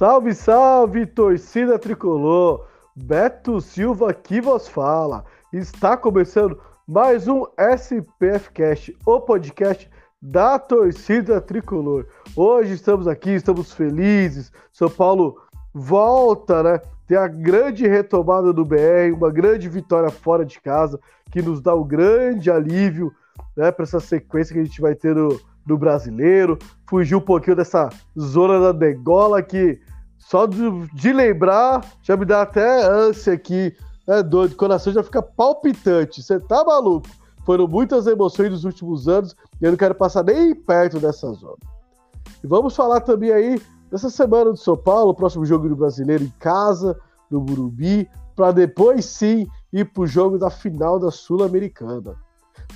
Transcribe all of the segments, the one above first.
Salve, salve, torcida tricolor! Beto Silva aqui vos fala. Está começando mais um SPF Cast, o podcast da torcida tricolor. Hoje estamos aqui, estamos felizes. São Paulo volta, né? Tem a grande retomada do BR, uma grande vitória fora de casa, que nos dá um grande alívio né, para essa sequência que a gente vai ter no, no brasileiro. Fugir um pouquinho dessa zona da degola que só de, de, lembrar, já me dá até ânsia aqui. É doido, o coração já fica palpitante. Você tá maluco? Foram muitas emoções nos últimos anos e eu não quero passar nem perto dessa zona. E vamos falar também aí dessa semana do São Paulo, próximo jogo do brasileiro em casa, no Burumbi, para depois sim ir pro jogo da final da Sul-Americana.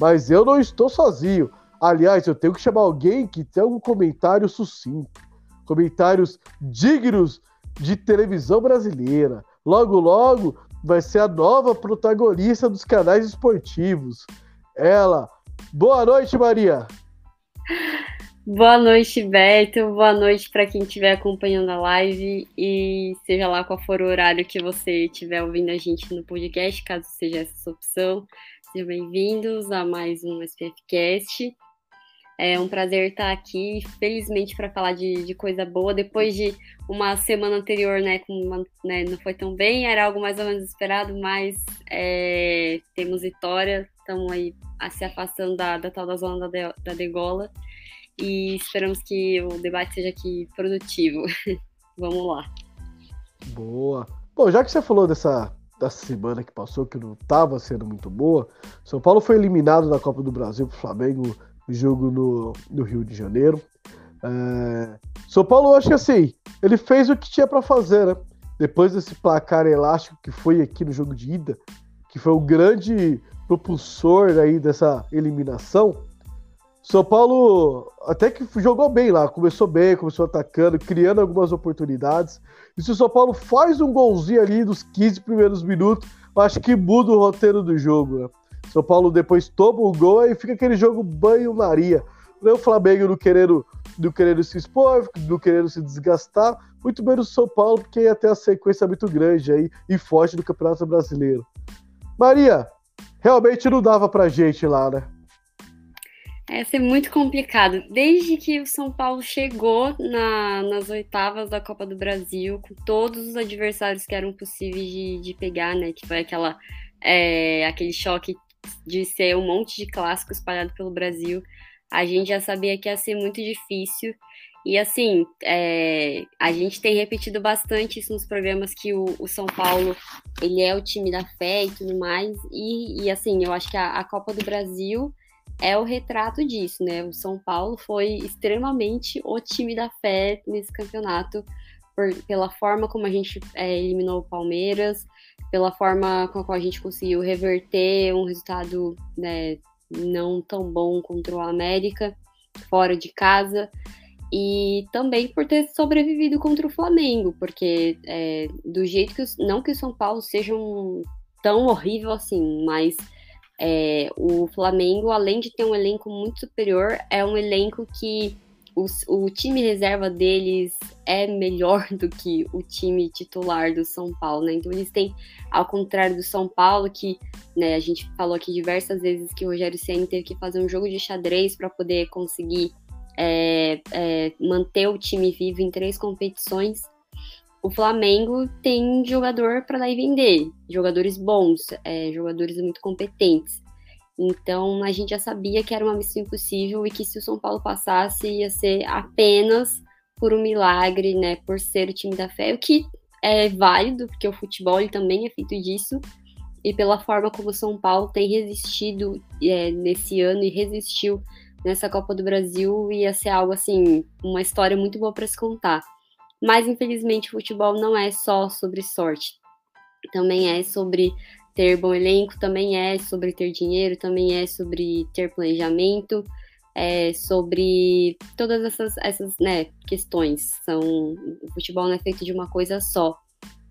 Mas eu não estou sozinho. Aliás, eu tenho que chamar alguém que tem algum comentário sucinto comentários dignos de televisão brasileira. Logo, logo vai ser a nova protagonista dos canais esportivos. Ela. Boa noite, Maria. Boa noite, Beto. Boa noite para quem estiver acompanhando a live e seja lá qual for o horário que você estiver ouvindo a gente no podcast, caso seja essa sua opção. Sejam bem-vindos a mais um SPFcast. É um prazer estar aqui, felizmente, para falar de, de, coisa boa. Depois de uma semana anterior, né, com uma, né, não foi tão bem, era algo mais ou menos esperado, mas é, temos vitória, estamos aí se afastando da, da tal da zona da, de, da degola e esperamos que o debate seja aqui produtivo. Vamos lá. Boa. Bom, já que você falou dessa, dessa semana que passou, que não estava sendo muito boa, São Paulo foi eliminado da Copa do Brasil para o Flamengo jogo no, no Rio de Janeiro. É... São Paulo, acho que assim, ele fez o que tinha para fazer, né? Depois desse placar elástico que foi aqui no jogo de ida, que foi o grande propulsor aí dessa eliminação. São Paulo até que jogou bem lá, começou bem, começou atacando, criando algumas oportunidades. E se o São Paulo faz um golzinho ali dos 15 primeiros minutos, acho que muda o roteiro do jogo. Né? São Paulo depois toma o gol e fica aquele jogo banho-maria. O Flamengo não querendo, não querendo se expor, não querendo se desgastar, muito menos o São Paulo, porque ia ter a sequência muito grande aí e forte do Campeonato Brasileiro. Maria, realmente não dava pra gente lá, né? É ser muito complicado. Desde que o São Paulo chegou na, nas oitavas da Copa do Brasil, com todos os adversários que eram possíveis de, de pegar, né? Que foi aquela, é, aquele choque de ser um monte de clássico espalhado pelo Brasil, a gente já sabia que ia ser muito difícil. E assim, é, a gente tem repetido bastante isso nos programas que o, o, São Paulo ele é o time da fé e tudo mais. E, e assim, eu acho que a, a, Copa do Brasil é o retrato disso, né? O São Paulo foi extremamente o time da fé nesse campeonato, por, pela forma como a gente é, eliminou o Palmeiras, pela forma com a qual a gente conseguiu reverter um resultado né, não tão bom contra o América, fora de casa, e também por ter sobrevivido contra o Flamengo, porque é, do jeito que. Não que o São Paulo seja um, tão horrível assim, mas é, o Flamengo, além de ter um elenco muito superior, é um elenco que o, o time reserva deles é melhor do que o time titular do São Paulo, né? Então eles têm, ao contrário do São Paulo, que né, a gente falou aqui diversas vezes que o Rogério Senna teve que fazer um jogo de xadrez para poder conseguir é, é, manter o time vivo em três competições. O Flamengo tem jogador para dar e vender, jogadores bons, é, jogadores muito competentes. Então a gente já sabia que era uma missão impossível e que se o São Paulo passasse ia ser apenas por um milagre, né, por ser o time da fé, o que é válido, porque o futebol também é feito disso. e pela forma como o São Paulo tem resistido é, nesse ano e resistiu nessa Copa do Brasil, ia ser algo assim, uma história muito boa para se contar. Mas infelizmente o futebol não é só sobre sorte, também é sobre ter bom elenco, também é sobre ter dinheiro, também é sobre ter planejamento, é sobre todas essas, essas né, questões. São, o futebol não é feito de uma coisa só.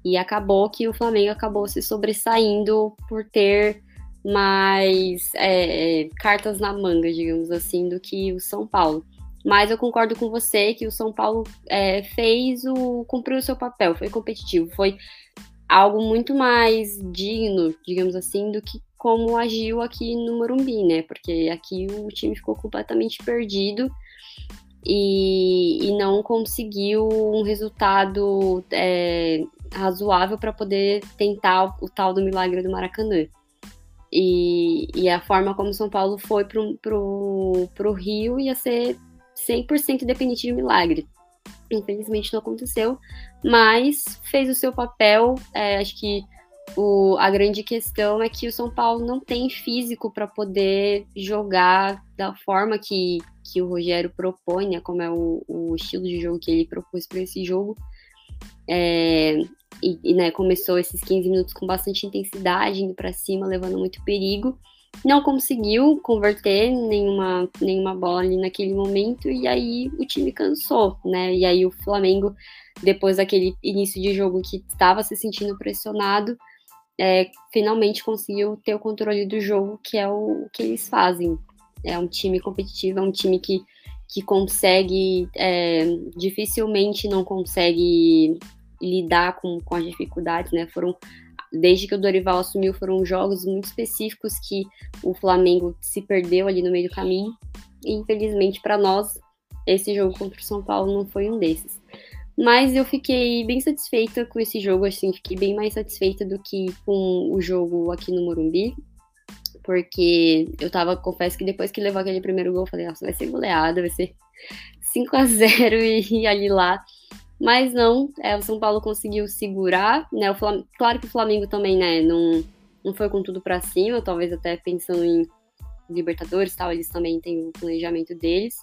E acabou que o Flamengo acabou se sobressaindo por ter mais é, cartas na manga, digamos assim, do que o São Paulo. Mas eu concordo com você que o São Paulo é, fez o. cumpriu o seu papel, foi competitivo, foi algo muito mais digno, digamos assim, do que como agiu aqui no Morumbi, né? Porque aqui o time ficou completamente perdido e, e não conseguiu um resultado é, razoável para poder tentar o, tal do milagre do Maracanã. E, e a forma como São Paulo foi pro, pro, pro Rio ia ser 100% dependente de milagre. Infelizmente não aconteceu, mas fez o seu papel. É, acho que o, a grande questão é que o São Paulo não tem físico para poder jogar da forma que, que o Rogério propõe, né, como é o, o estilo de jogo que ele propôs para esse jogo. É, e, e né, começou esses 15 minutos com bastante intensidade, indo para cima, levando muito perigo. Não conseguiu converter nenhuma, nenhuma bola ali naquele momento, e aí o time cansou, né? E aí o Flamengo, depois daquele início de jogo que estava se sentindo pressionado, é, finalmente conseguiu ter o controle do jogo, que é o, que eles fazem. É um time competitivo, é um time que, que consegue, é, dificilmente não consegue lidar com, com as dificuldades, né? Foram, desde que o Dorival assumiu, foram jogos muito específicos que o Flamengo se perdeu ali no meio do caminho. E infelizmente para nós, esse jogo contra o São Paulo não foi um desses. Mas eu fiquei bem satisfeita com esse jogo, assim, fiquei bem mais satisfeita do que com o jogo aqui no Morumbi. Porque eu tava, confesso que depois que levou aquele primeiro gol, eu falei, nossa, vai ser goleada, vai ser 5 a 0 e, e ali lá mas não, é, o São Paulo conseguiu segurar, né? O Flam... Claro que o Flamengo também, né, não, não foi com tudo para cima, talvez até pensando em Libertadores tal, eles também têm o planejamento deles.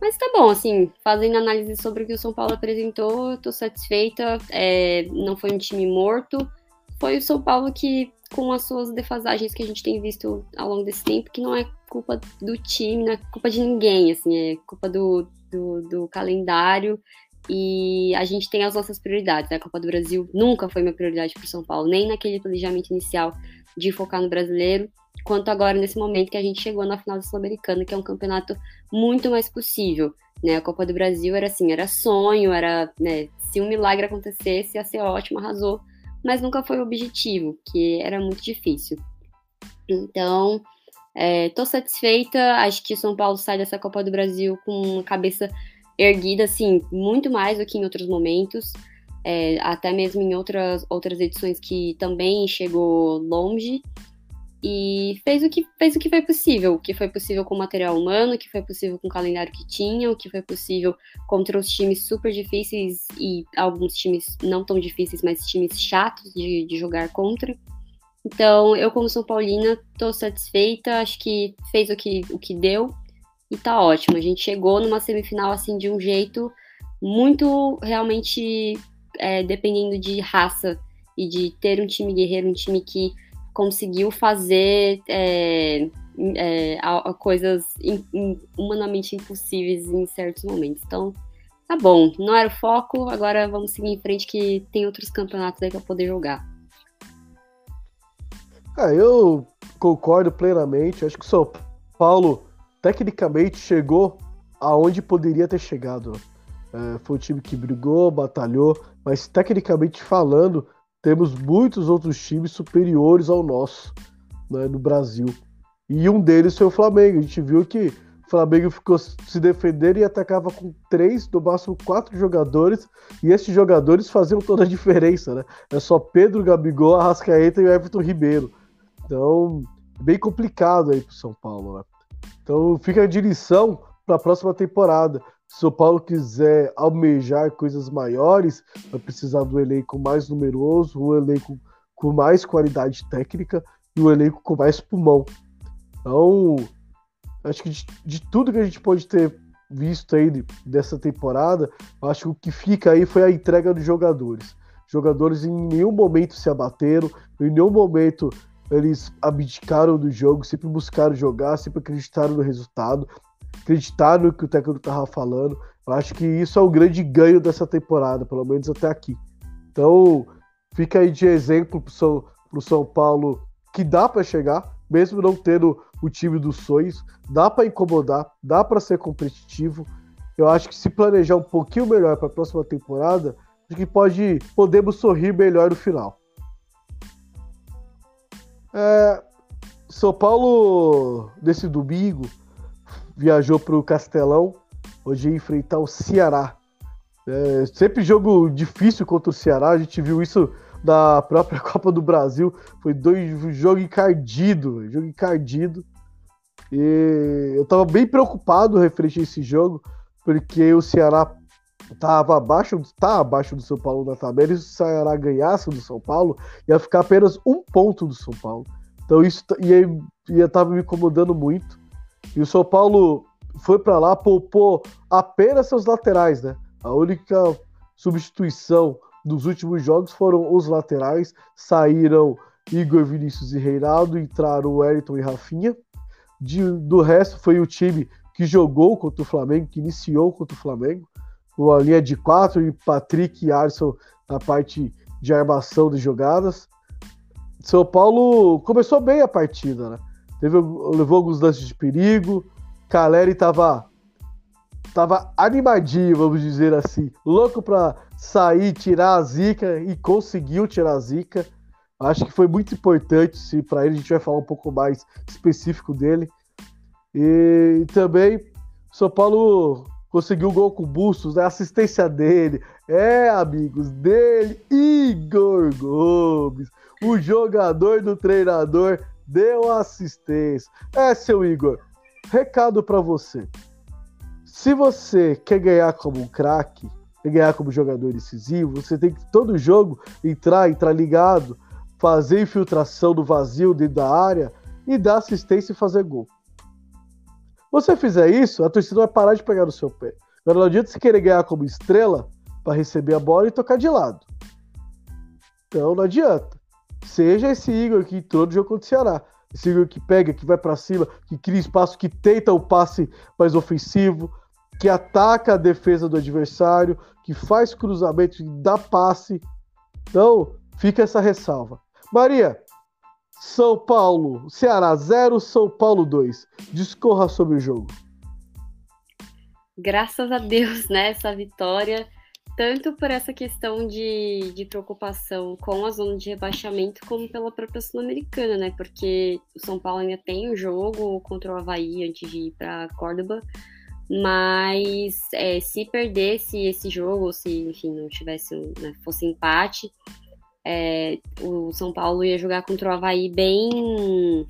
Mas tá bom, assim, fazendo análise sobre o que o São Paulo apresentou, tô satisfeita. É, não foi um time morto. Foi o São Paulo que, com as suas defasagens que a gente tem visto ao longo desse tempo, que não é culpa do time, não é culpa de ninguém, assim, é culpa do, do, do calendário e a gente tem as nossas prioridades. Né? A Copa do Brasil nunca foi minha prioridade para o São Paulo, nem naquele planejamento inicial de focar no brasileiro, quanto agora nesse momento que a gente chegou na final da Sul-Americana, que é um campeonato muito mais possível. Né? A Copa do Brasil era assim, era sonho, era né, se um milagre acontecesse ia ser ótimo, arrasou, mas nunca foi o objetivo, que era muito difícil. Então, estou é, satisfeita. Acho que São Paulo sai dessa Copa do Brasil com uma cabeça erguida, assim, muito mais do que em outros momentos, é, até mesmo em outras, outras edições que também chegou longe, e fez o que fez o que foi possível, o que foi possível com o material humano, o que foi possível com o calendário que tinha, o que foi possível contra os times super difíceis e alguns times não tão difíceis, mas times chatos de, de jogar contra. Então, eu como São Paulina, tô satisfeita, acho que fez o que, o que deu e tá ótimo. A gente chegou numa semifinal assim de um jeito muito realmente é, dependendo de raça e de ter um time guerreiro, um time que conseguiu fazer é, é, a, a coisas in, in, humanamente impossíveis em certos momentos. Então, tá bom, não era o foco, agora vamos seguir em frente que tem outros campeonatos aí para poder jogar. Ah, eu concordo plenamente. Acho que o São Paulo tecnicamente chegou aonde poderia ter chegado. É, foi um time que brigou, batalhou, mas tecnicamente falando, temos muitos outros times superiores ao nosso né, no Brasil. E um deles foi o Flamengo. A gente viu que o Flamengo ficou se defendendo e atacava com três, no máximo quatro jogadores, e esses jogadores faziam toda a diferença, né? É só Pedro, Gabigol, Arrascaeta e o Everton Ribeiro. Então, bem complicado aí pro São Paulo, né? Então fica a direção para a próxima temporada. Se o Paulo quiser almejar coisas maiores, vai precisar do elenco mais numeroso, um elenco com mais qualidade técnica e um elenco com mais pulmão. Então, acho que de, de tudo que a gente pode ter visto aí dessa temporada, acho que o que fica aí foi a entrega dos jogadores. Jogadores em nenhum momento se abateram, em nenhum momento eles abdicaram do jogo, sempre buscaram jogar, sempre acreditaram no resultado, acreditaram no que o técnico estava falando. Eu acho que isso é o grande ganho dessa temporada, pelo menos até aqui. Então, fica aí de exemplo para o São, São Paulo que dá para chegar, mesmo não tendo o time dos sonhos, dá para incomodar, dá para ser competitivo. Eu acho que se planejar um pouquinho melhor para a próxima temporada, acho que pode podemos sorrir melhor no final. É, São Paulo, nesse domingo, viajou para o Castelão, hoje ia enfrentar o Ceará. É, sempre jogo difícil contra o Ceará, a gente viu isso na própria Copa do Brasil. Foi dois jogo encardido, jogo encardido. E eu estava bem preocupado referente a esse jogo, porque o Ceará estava abaixo, tá abaixo do São Paulo na tabela, e se o Ceará ganhasse do São Paulo, ia ficar apenas um ponto do São Paulo. Então isso ia, ia tava me incomodando muito. E o São Paulo foi para lá, poupou apenas seus laterais, né? A única substituição dos últimos jogos foram os laterais, saíram Igor Vinícius e Reinaldo, entraram o Wellington e Rafinha. De, do resto foi o time que jogou contra o Flamengo, que iniciou contra o Flamengo a linha de quatro e Patrick e Alisson na parte de armação de jogadas. São Paulo começou bem a partida, né? Teve, levou alguns lances de perigo. Caleri tava, tava animadinho, vamos dizer assim, louco para sair, tirar a zica e conseguiu tirar a zica. Acho que foi muito importante, se para ele a gente vai falar um pouco mais específico dele. E também São Paulo conseguiu o gol com o Bustos, né? Assistência dele. É, amigos, dele, Igor Gomes, o jogador do treinador, deu assistência. É, seu Igor, recado para você. Se você quer ganhar como um craque, ganhar como jogador decisivo, você tem que todo jogo entrar, entrar ligado, fazer infiltração do vazio dentro da área e dar assistência e fazer gol você fizer isso, a torcida vai parar de pegar no seu pé. Agora não adianta você querer ganhar como estrela para receber a bola e tocar de lado. Então não adianta. Seja esse Igor que entrou no jogo contra o Ceará. Esse Igor que pega, que vai para cima, que cria espaço, que tenta o passe mais ofensivo, que ataca a defesa do adversário, que faz cruzamento, que dá passe. Então, fica essa ressalva. Maria, são Paulo, Ceará 0, São Paulo 2. Discorra sobre o jogo. Graças a Deus, né, essa vitória, tanto por essa questão de, de preocupação com a zona de rebaixamento, como pela própria Sul-Americana, né, porque o São Paulo ainda tem um jogo contra o Havaí antes de ir para Córdoba, mas é, se perdesse esse jogo, ou se, enfim, não tivesse, né, fosse empate, é, o São Paulo ia jogar contra o Havaí bem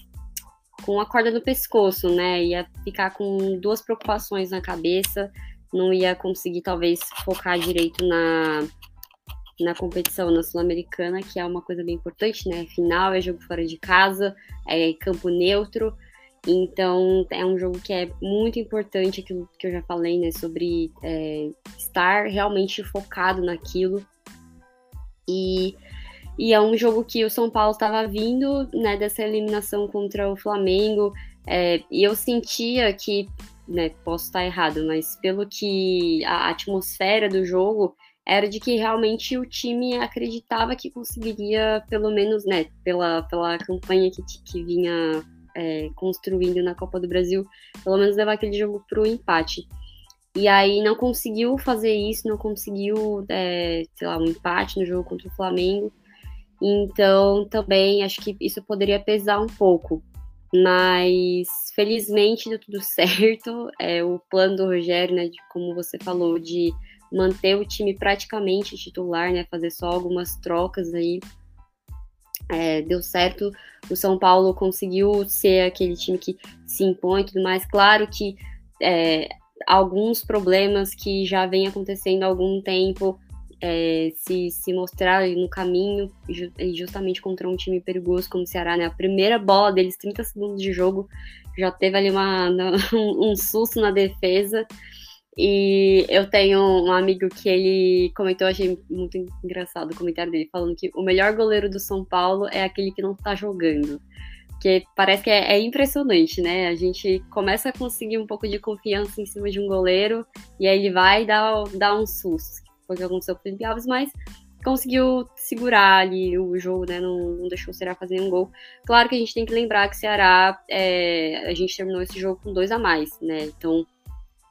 com a corda no pescoço, né? Ia ficar com duas preocupações na cabeça, não ia conseguir talvez focar direito na, na competição na Sul-Americana, que é uma coisa bem importante, né? Final é jogo fora de casa, é campo neutro. Então é um jogo que é muito importante, aquilo que eu já falei, né? Sobre é, estar realmente focado naquilo. E e é um jogo que o São Paulo estava vindo, né, dessa eliminação contra o Flamengo. É, e eu sentia que, né, posso estar errado, mas pelo que a atmosfera do jogo era de que realmente o time acreditava que conseguiria, pelo menos, né, pela, pela campanha que, que vinha é, construindo na Copa do Brasil, pelo menos levar aquele jogo para o empate. E aí não conseguiu fazer isso, não conseguiu, é, sei lá, um empate no jogo contra o Flamengo. Então, também acho que isso poderia pesar um pouco. Mas, felizmente, deu tudo certo. É, o plano do Rogério, né, de, como você falou, de manter o time praticamente titular, né, fazer só algumas trocas aí, é, deu certo. O São Paulo conseguiu ser aquele time que se impõe e tudo mais. Claro que é, alguns problemas que já vem acontecendo há algum tempo é, se, se mostrar no caminho, justamente contra um time perigoso como o Ceará, né? A primeira bola deles, 30 segundos de jogo, já teve ali uma, um, susto na defesa. E eu tenho um amigo que ele comentou, achei muito engraçado o comentário dele, falando que o melhor goleiro do São Paulo é aquele que não tá jogando. Porque parece que é, é, impressionante, né? A gente começa a conseguir um pouco de confiança em cima de um goleiro e aí ele vai dar, dar um susto. Foi o que aconteceu com o Felipe Alves, mas conseguiu segurar ali o jogo, né? Não, não, deixou o Ceará fazer um gol. Claro que a gente tem que lembrar que o Ceará, é, a gente terminou esse jogo com dois a mais, né? Então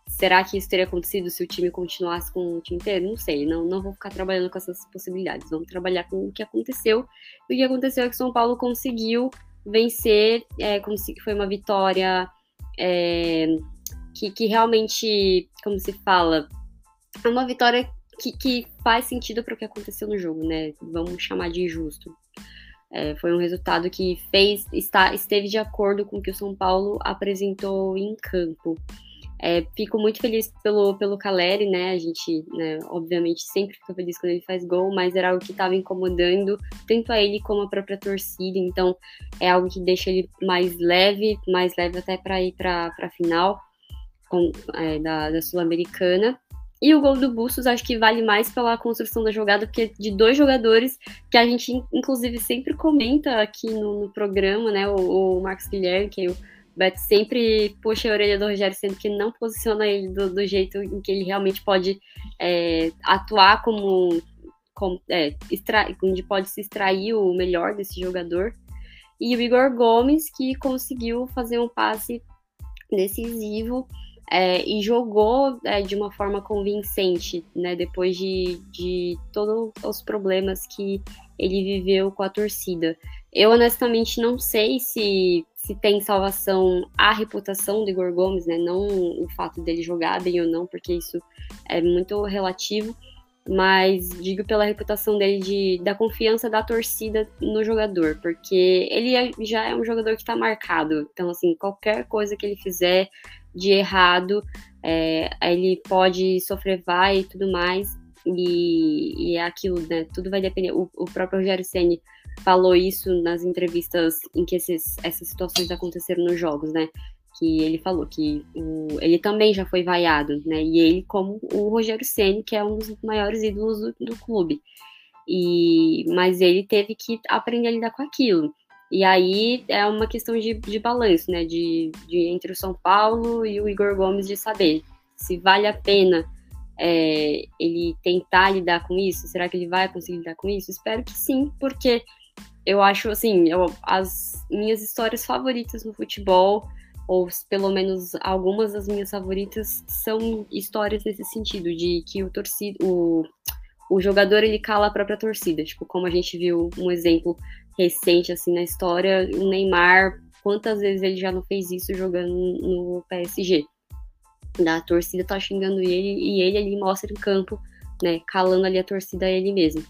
Será que isso teria acontecido se o time continuasse com o time inteiro? Não sei, não, não vou ficar trabalhando com essas possibilidades. Vamos trabalhar com o que aconteceu. E o que aconteceu é que São Paulo conseguiu vencer, é, foi uma vitória é, que, que realmente, como se fala, é uma vitória que, que faz sentido para o que aconteceu no jogo, né? Vamos chamar de injusto. É, foi um resultado que fez está, esteve de acordo com o que o São Paulo apresentou em campo. É, fico muito feliz pelo, pelo Caleri, né? A gente, né, obviamente, sempre fica feliz quando ele faz gol, mas era algo que estava incomodando tanto a ele como a própria torcida. Então, é algo que deixa ele mais leve, mais leve até para ir para a final com, é, da, da Sul-Americana. E o gol do Bustos acho que vale mais pela construção da jogada, porque de dois jogadores que a gente, inclusive, sempre comenta aqui no, no programa, né? O, o Marcos Guilherme, que é o Beto sempre puxa a orelha do Rogério, sendo que não posiciona ele do, do jeito em que ele realmente pode é, atuar como, como é, extra, onde pode se extrair o melhor desse jogador. E o Igor Gomes, que conseguiu fazer um passe decisivo é, e jogou é, de uma forma convincente, né, depois de, de todos os problemas que ele viveu com a torcida. Eu honestamente não sei se se tem salvação a reputação do Igor Gomes, né? Não o fato dele jogar bem ou não, porque isso é muito relativo, mas digo pela reputação dele de, da confiança da torcida no jogador, porque ele é, já é um jogador que está marcado. Então, assim, qualquer coisa que ele fizer de errado, é, ele pode sofrer vai e tudo mais. E, e é aquilo, né? Tudo vai depender. O, o próprio Rogério Senni falou isso nas entrevistas em que esses, essas situações aconteceram nos jogos, né? Que ele falou que o, ele também já foi vaiado, né? E ele, como o Rogério Senni, que é um dos maiores ídolos do, do clube. E, mas ele teve que aprender a lidar com aquilo. E aí é uma questão de, de balanço, né? De, de entre o São Paulo e o Igor Gomes de saber se vale a pena é, ele tentar lidar com isso? Será que ele vai conseguir lidar com isso? Espero que sim, porque eu acho assim, eu, as minhas histórias favoritas no futebol, ou pelo menos algumas das minhas favoritas, são histórias nesse sentido, de que o torcido, o, o jogador ele cala a própria torcida, tipo, como a gente viu um exemplo recente assim na história, o Neymar, quantas vezes ele já não fez isso jogando no PSG? Da torcida tá xingando ele e ele ali mostra em campo, né, calando ali a torcida ele mesmo.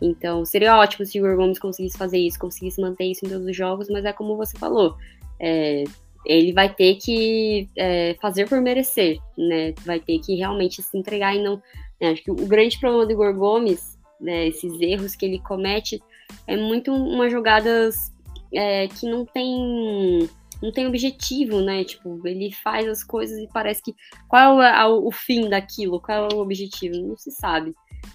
Então, seria ótimo se o Igor Gomes conseguisse fazer isso, conseguisse manter isso em todos os jogos, mas é como você falou, é, ele vai ter que é, fazer por merecer, né? Vai ter que realmente se entregar e não. Né? Acho que o grande problema do Igor Gomes, né, esses erros que ele comete, é muito umas jogadas é, que não tem não tem objetivo, né? Tipo, ele faz as coisas e parece que qual é o fim daquilo, qual é o objetivo, não se sabe.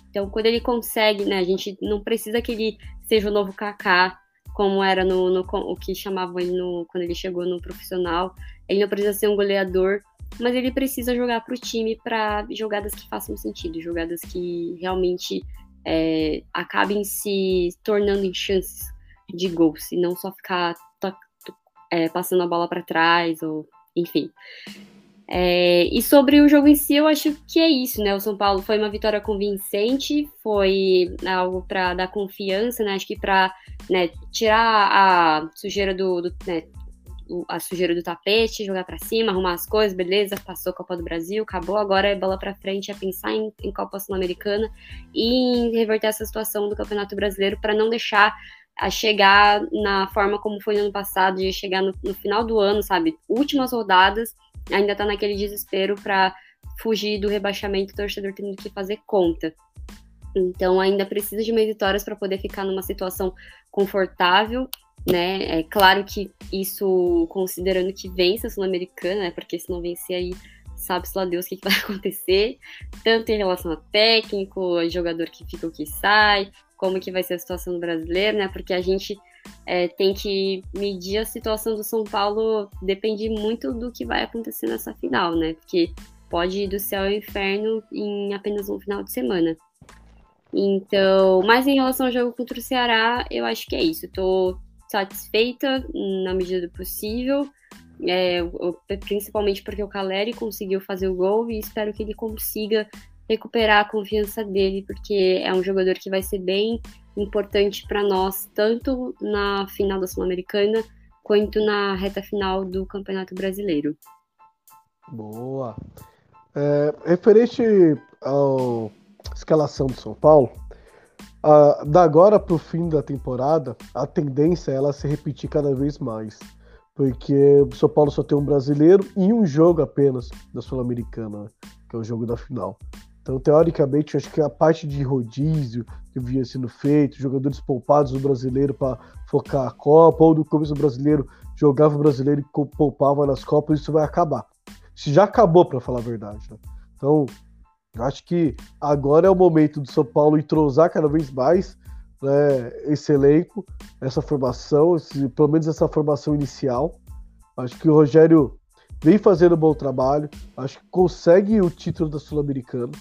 Então, quando ele consegue, né, a gente não precisa que ele seja o novo Kaká, como era no, no o que chamavam ele no, quando ele chegou no profissional. Ele não precisa ser um goleador, mas ele precisa jogar para o time para jogadas que façam sentido, jogadas que realmente é, acabem se tornando em chances de gol, se não só ficar é, passando a bola para trás, ou enfim. É, e sobre o jogo em si, eu acho que é isso, né? O São Paulo foi uma vitória convincente, foi algo para dar confiança, né? Acho que para né, tirar a sujeira do, do né, a sujeira do tapete, jogar para cima, arrumar as coisas, beleza, passou a Copa do Brasil, acabou, agora é bola para frente, é pensar em, em Copa Sul-Americana e em reverter essa situação do Campeonato Brasileiro para não deixar a chegar na forma como foi no ano passado, de chegar no, no final do ano, sabe? Últimas rodadas ainda tá naquele desespero para fugir do rebaixamento, o torcedor tendo que fazer conta. Então ainda precisa de mais vitórias para poder ficar numa situação confortável, né? É claro que isso considerando que vence a Sul-Americana, né? Porque se não vencer aí, sabe-se lá Deus o que, que vai acontecer, tanto em relação a técnico, a jogador que fica ou que sai, como que vai ser a situação do brasileiro, né? Porque a gente é, tem que medir a situação do São Paulo, depende muito do que vai acontecer nessa final, né? Porque pode ir do céu ao inferno em apenas um final de semana. Então, mas em relação ao jogo contra o Ceará, eu acho que é isso. Estou satisfeita na medida do possível, é, principalmente porque o Caleri conseguiu fazer o gol e espero que ele consiga recuperar a confiança dele, porque é um jogador que vai ser bem importante para nós, tanto na final da Sul-Americana quanto na reta final do Campeonato Brasileiro. Boa. É, referente à escalação do São Paulo, a, da agora para o fim da temporada, a tendência é ela se repetir cada vez mais. Porque o São Paulo só tem um brasileiro e um jogo apenas da Sul-Americana, né, que é o jogo da final. Então, teoricamente, acho que a parte de rodízio que vinha sendo feito, jogadores poupados do brasileiro para focar a Copa, ou no começo do brasileiro jogava o brasileiro e poupava nas Copas, isso vai acabar. Isso já acabou, para falar a verdade. Né? Então, acho que agora é o momento do São Paulo entrosar cada vez mais né, esse elenco, essa formação, esse, pelo menos essa formação inicial. Acho que o Rogério vem fazendo um bom trabalho, acho que consegue o título da Sul-Americana.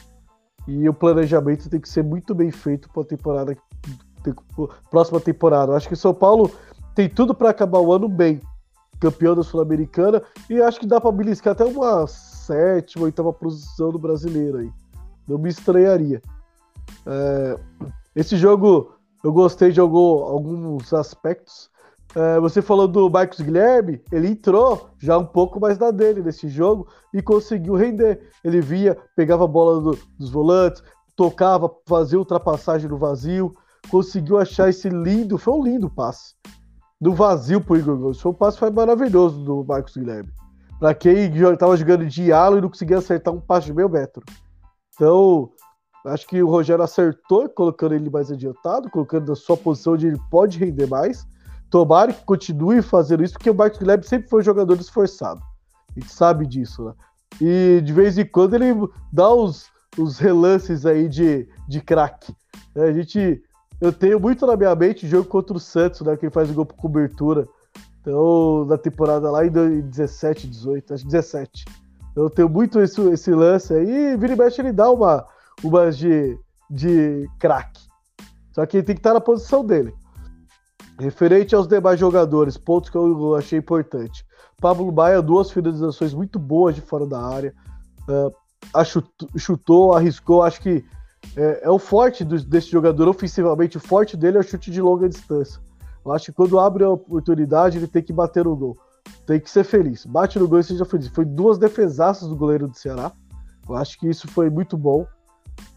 E o planejamento tem que ser muito bem feito para a temporada, próxima temporada. Acho que o São Paulo tem tudo para acabar o ano bem, campeão da Sul-Americana, e acho que dá para beliscar até uma sétima, oitava posição do brasileiro aí. Não me estranharia. É, esse jogo eu gostei de alguns aspectos. É, você falou do Marcos Guilherme, ele entrou já um pouco mais na dele nesse jogo e conseguiu render. Ele via, pegava a bola do, dos volantes, tocava, fazia ultrapassagem no vazio, conseguiu achar esse lindo, foi um lindo passe. No vazio pro Igor Gomes. Foi um passe foi maravilhoso do Marcos Guilherme. Para quem estava jogando de halo e não conseguia acertar um passe de meio metro. Então, acho que o Rogério acertou colocando ele mais adiantado, colocando na sua posição onde ele pode render mais. Tomara que continue fazendo isso, porque o Marcos Guilherme sempre foi um jogador esforçado. A gente sabe disso, né? E de vez em quando ele dá os, os relances aí de, de craque. É, a gente. Eu tenho muito na minha mente o jogo contra o Santos, né? Que ele faz o gol por cobertura. Então, na temporada lá em 17, 18, acho que 17. Eu tenho muito esse, esse lance aí. Vira e mexe, ele dá uma, uma de, de craque. Só que ele tem que estar na posição dele. Referente aos demais jogadores, pontos que eu achei importante. Pablo Baia, duas finalizações muito boas de fora da área. Uh, chutou, arriscou. Acho que é, é o forte do, desse jogador ofensivamente. O forte dele é o chute de longa distância. Eu acho que quando abre a oportunidade, ele tem que bater no gol. Tem que ser feliz. Bate no gol e seja feliz. Foi duas defesaças do goleiro do Ceará. Eu acho que isso foi muito bom.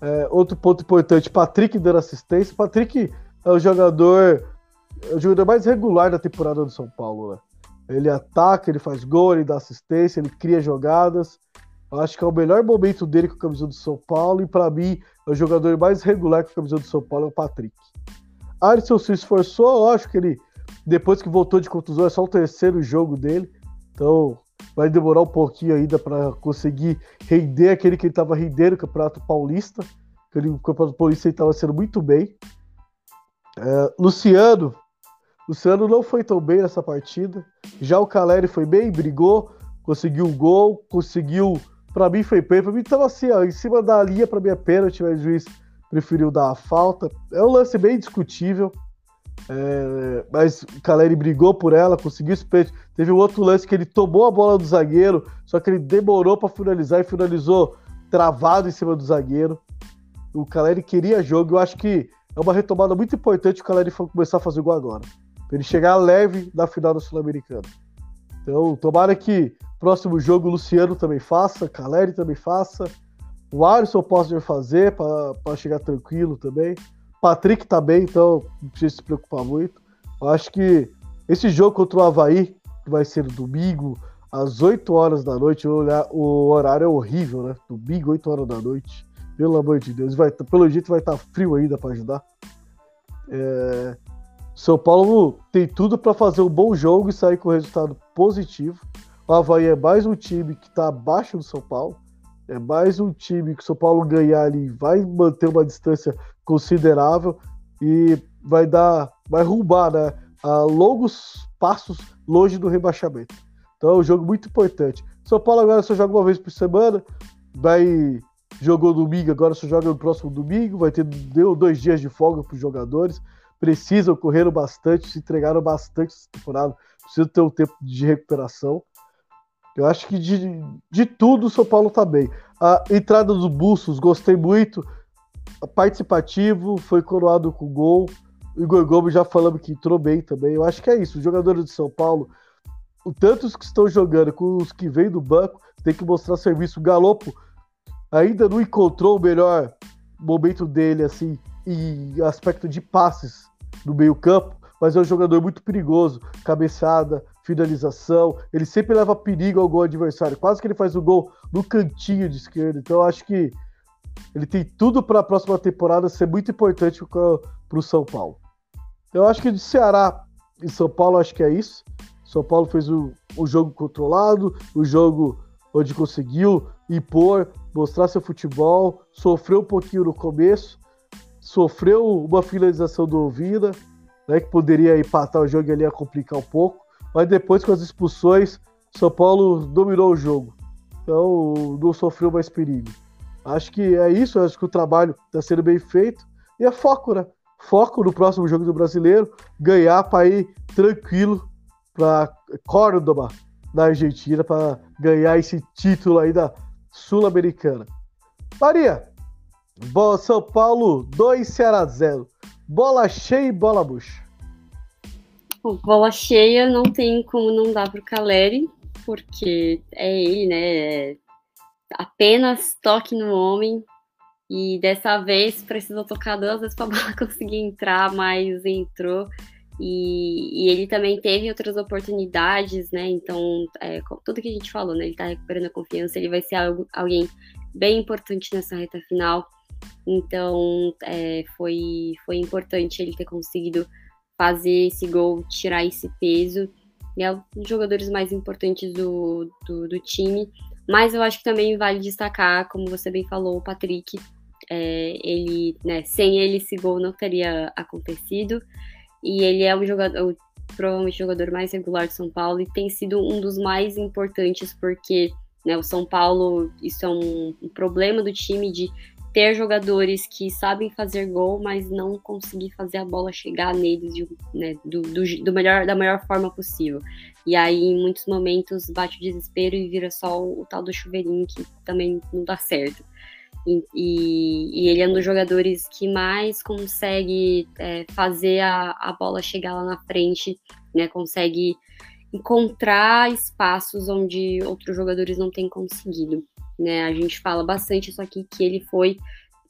É, outro ponto importante: Patrick dando assistência. Patrick é o jogador é o jogador mais regular da temporada do São Paulo, né? Ele ataca, ele faz gol, ele dá assistência, ele cria jogadas. Eu acho que é o melhor momento dele com a camisa do São Paulo, e para mim, é o jogador mais regular com a camisa do São Paulo é o Patrick. Alisson se esforçou, eu acho que ele, depois que voltou de contusão, é só o terceiro jogo dele, então vai demorar um pouquinho ainda para conseguir render aquele que ele estava rendendo no Campeonato Paulista. Aquele Campeonato Paulista ele estava sendo muito bem. É, Luciano, Luciano não foi tão bem nessa partida. Já o Caleri foi bem, brigou, conseguiu um gol, conseguiu. Para mim foi pênalti. Para mim tava assim, ó, em cima da linha para mim é pênalti, mas o juiz preferiu dar a falta. É um lance bem discutível. É, mas o Caleri brigou por ela, conseguiu esse pênalti. Teve um outro lance que ele tomou a bola do zagueiro, só que ele demorou para finalizar e finalizou travado em cima do zagueiro. O Caleri queria jogo. Eu acho que é uma retomada muito importante o Caleri começar a fazer gol agora. Pra ele chegar leve na final da Sul-Americana. Então, tomara que próximo jogo o Luciano também faça, Caleri também faça, o Alisson possa fazer para chegar tranquilo também. Patrick tá bem, então não precisa se preocupar muito. Eu acho que esse jogo contra o Havaí, que vai ser domingo, às 8 horas da noite, o horário é horrível, né? Domingo, 8 horas da noite. Pelo amor de Deus. Vai, pelo jeito vai estar tá frio ainda para ajudar. É... São Paulo tem tudo para fazer um bom jogo e sair com resultado positivo. O Havaí é mais um time que está abaixo do São Paulo. É mais um time que o São Paulo ganhar ali vai manter uma distância considerável e vai dar, vai rumbar, né, a longos passos longe do rebaixamento. Então é um jogo muito importante. São Paulo agora só joga uma vez por semana, vai jogou domingo, agora só joga no próximo domingo, vai ter deu dois dias de folga para os jogadores. Precisam, correram bastante, se entregaram bastante essa temporada, precisam ter um tempo de recuperação. Eu acho que de, de tudo o São Paulo tá bem. A entrada dos Bustos, gostei muito. Participativo, foi coroado com gol. O Igor Gomes já falando que entrou bem também. Eu acho que é isso. Os jogadores de São Paulo, tanto os que estão jogando com os que vêm do banco, tem que mostrar serviço. O Galopo ainda não encontrou o melhor momento dele, assim, em aspecto de passes no meio-campo, mas é um jogador muito perigoso. Cabeçada, finalização, ele sempre leva perigo ao gol adversário. Quase que ele faz o gol no cantinho de esquerda. Então eu acho que ele tem tudo para a próxima temporada ser muito importante para o São Paulo. Eu acho que de Ceará e São Paulo, acho que é isso. São Paulo fez o, o jogo controlado, o jogo onde conseguiu impor, mostrar seu futebol, sofreu um pouquinho no começo, sofreu uma finalização do Ouvida, né, que poderia empatar o jogo e ali ia complicar um pouco, mas depois com as expulsões, São Paulo dominou o jogo. Então não sofreu mais perigo. Acho que é isso, acho que o trabalho está sendo bem feito. E é foco, né? Foco no próximo jogo do brasileiro, ganhar para ir tranquilo para Córdoba, na Argentina, para ganhar esse título aí da Sul-Americana. Maria, São Paulo 2, Ceará 0. Bola cheia e bola bucha. Bom, bola cheia não tem como não dar para o Caleri, porque é ele, né? É apenas toque no homem. E dessa vez precisou tocar duas vezes para a bola conseguir entrar, mas entrou. E, e, ele também teve outras oportunidades, né? Então, é, tudo que a gente falou, né? Ele tá recuperando a confiança, ele vai ser algo, alguém bem importante nessa reta final. Então, é, foi, foi importante ele ter conseguido fazer esse gol, tirar esse peso. É um dos jogadores mais importantes do, do, do, time. Mas eu acho que também vale destacar, como você bem falou, o Patrick. É, ele, né, sem ele esse gol não teria acontecido. E ele é um jogador, provavelmente o jogador mais regular de São Paulo e tem sido um dos mais importantes porque né, o São Paulo, isso é um, um problema do time de ter jogadores que sabem fazer gol, mas não conseguir fazer a bola chegar neles de, né, do, do, do, melhor, da melhor forma possível. E aí, em muitos momentos, bate o desespero e vira só o, o tal do chuveirinho, que também não dá certo. E, e, e ele é um dos jogadores que mais consegue é, fazer a, a bola chegar lá na frente, né, consegue encontrar espaços onde outros jogadores não têm conseguido. Né? A gente fala bastante isso aqui que ele foi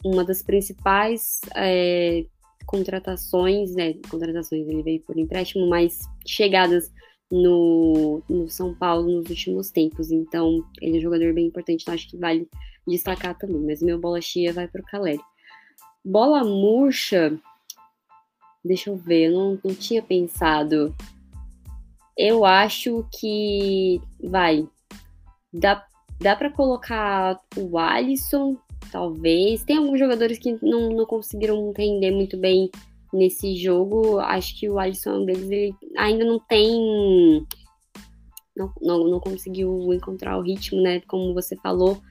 uma das principais é, contratações, né? Contratações, ele veio por empréstimo, mas chegadas no, no São Paulo nos últimos tempos. Então, ele é um jogador bem importante, então acho que vale destacar também. Mas meu bola cheia vai para o Caleri. Bola murcha, deixa eu ver, eu não, não tinha pensado. Eu acho que vai. Dá Dá para colocar o Alisson, talvez. Tem alguns jogadores que não, não conseguiram render muito bem nesse jogo. Acho que o Alisson é um deles. Ele ainda não tem. Não, não, não conseguiu encontrar o ritmo, né? Como você falou.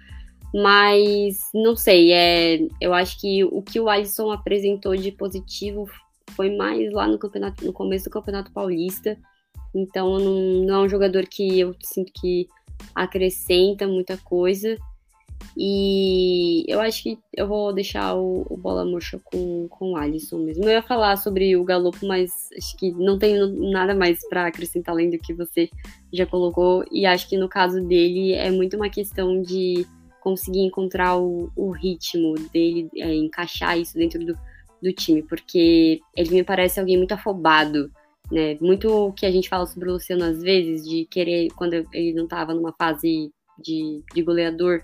Mas não sei, é, eu acho que o que o Alisson apresentou de positivo foi mais lá no campeonato, no começo do Campeonato Paulista. Então não, não é um jogador que eu sinto que acrescenta muita coisa. E eu acho que eu vou deixar o, o bola murcha com, com o Alisson mesmo. Eu ia falar sobre o Galopo, mas acho que não tenho nada mais para acrescentar além do que você já colocou. E acho que no caso dele é muito uma questão de conseguir encontrar o, o ritmo dele, é, encaixar isso dentro do, do time, porque ele me parece alguém muito afobado né? Muito o que a gente fala sobre o Luciano às vezes, de querer, quando ele não estava numa fase de, de goleador,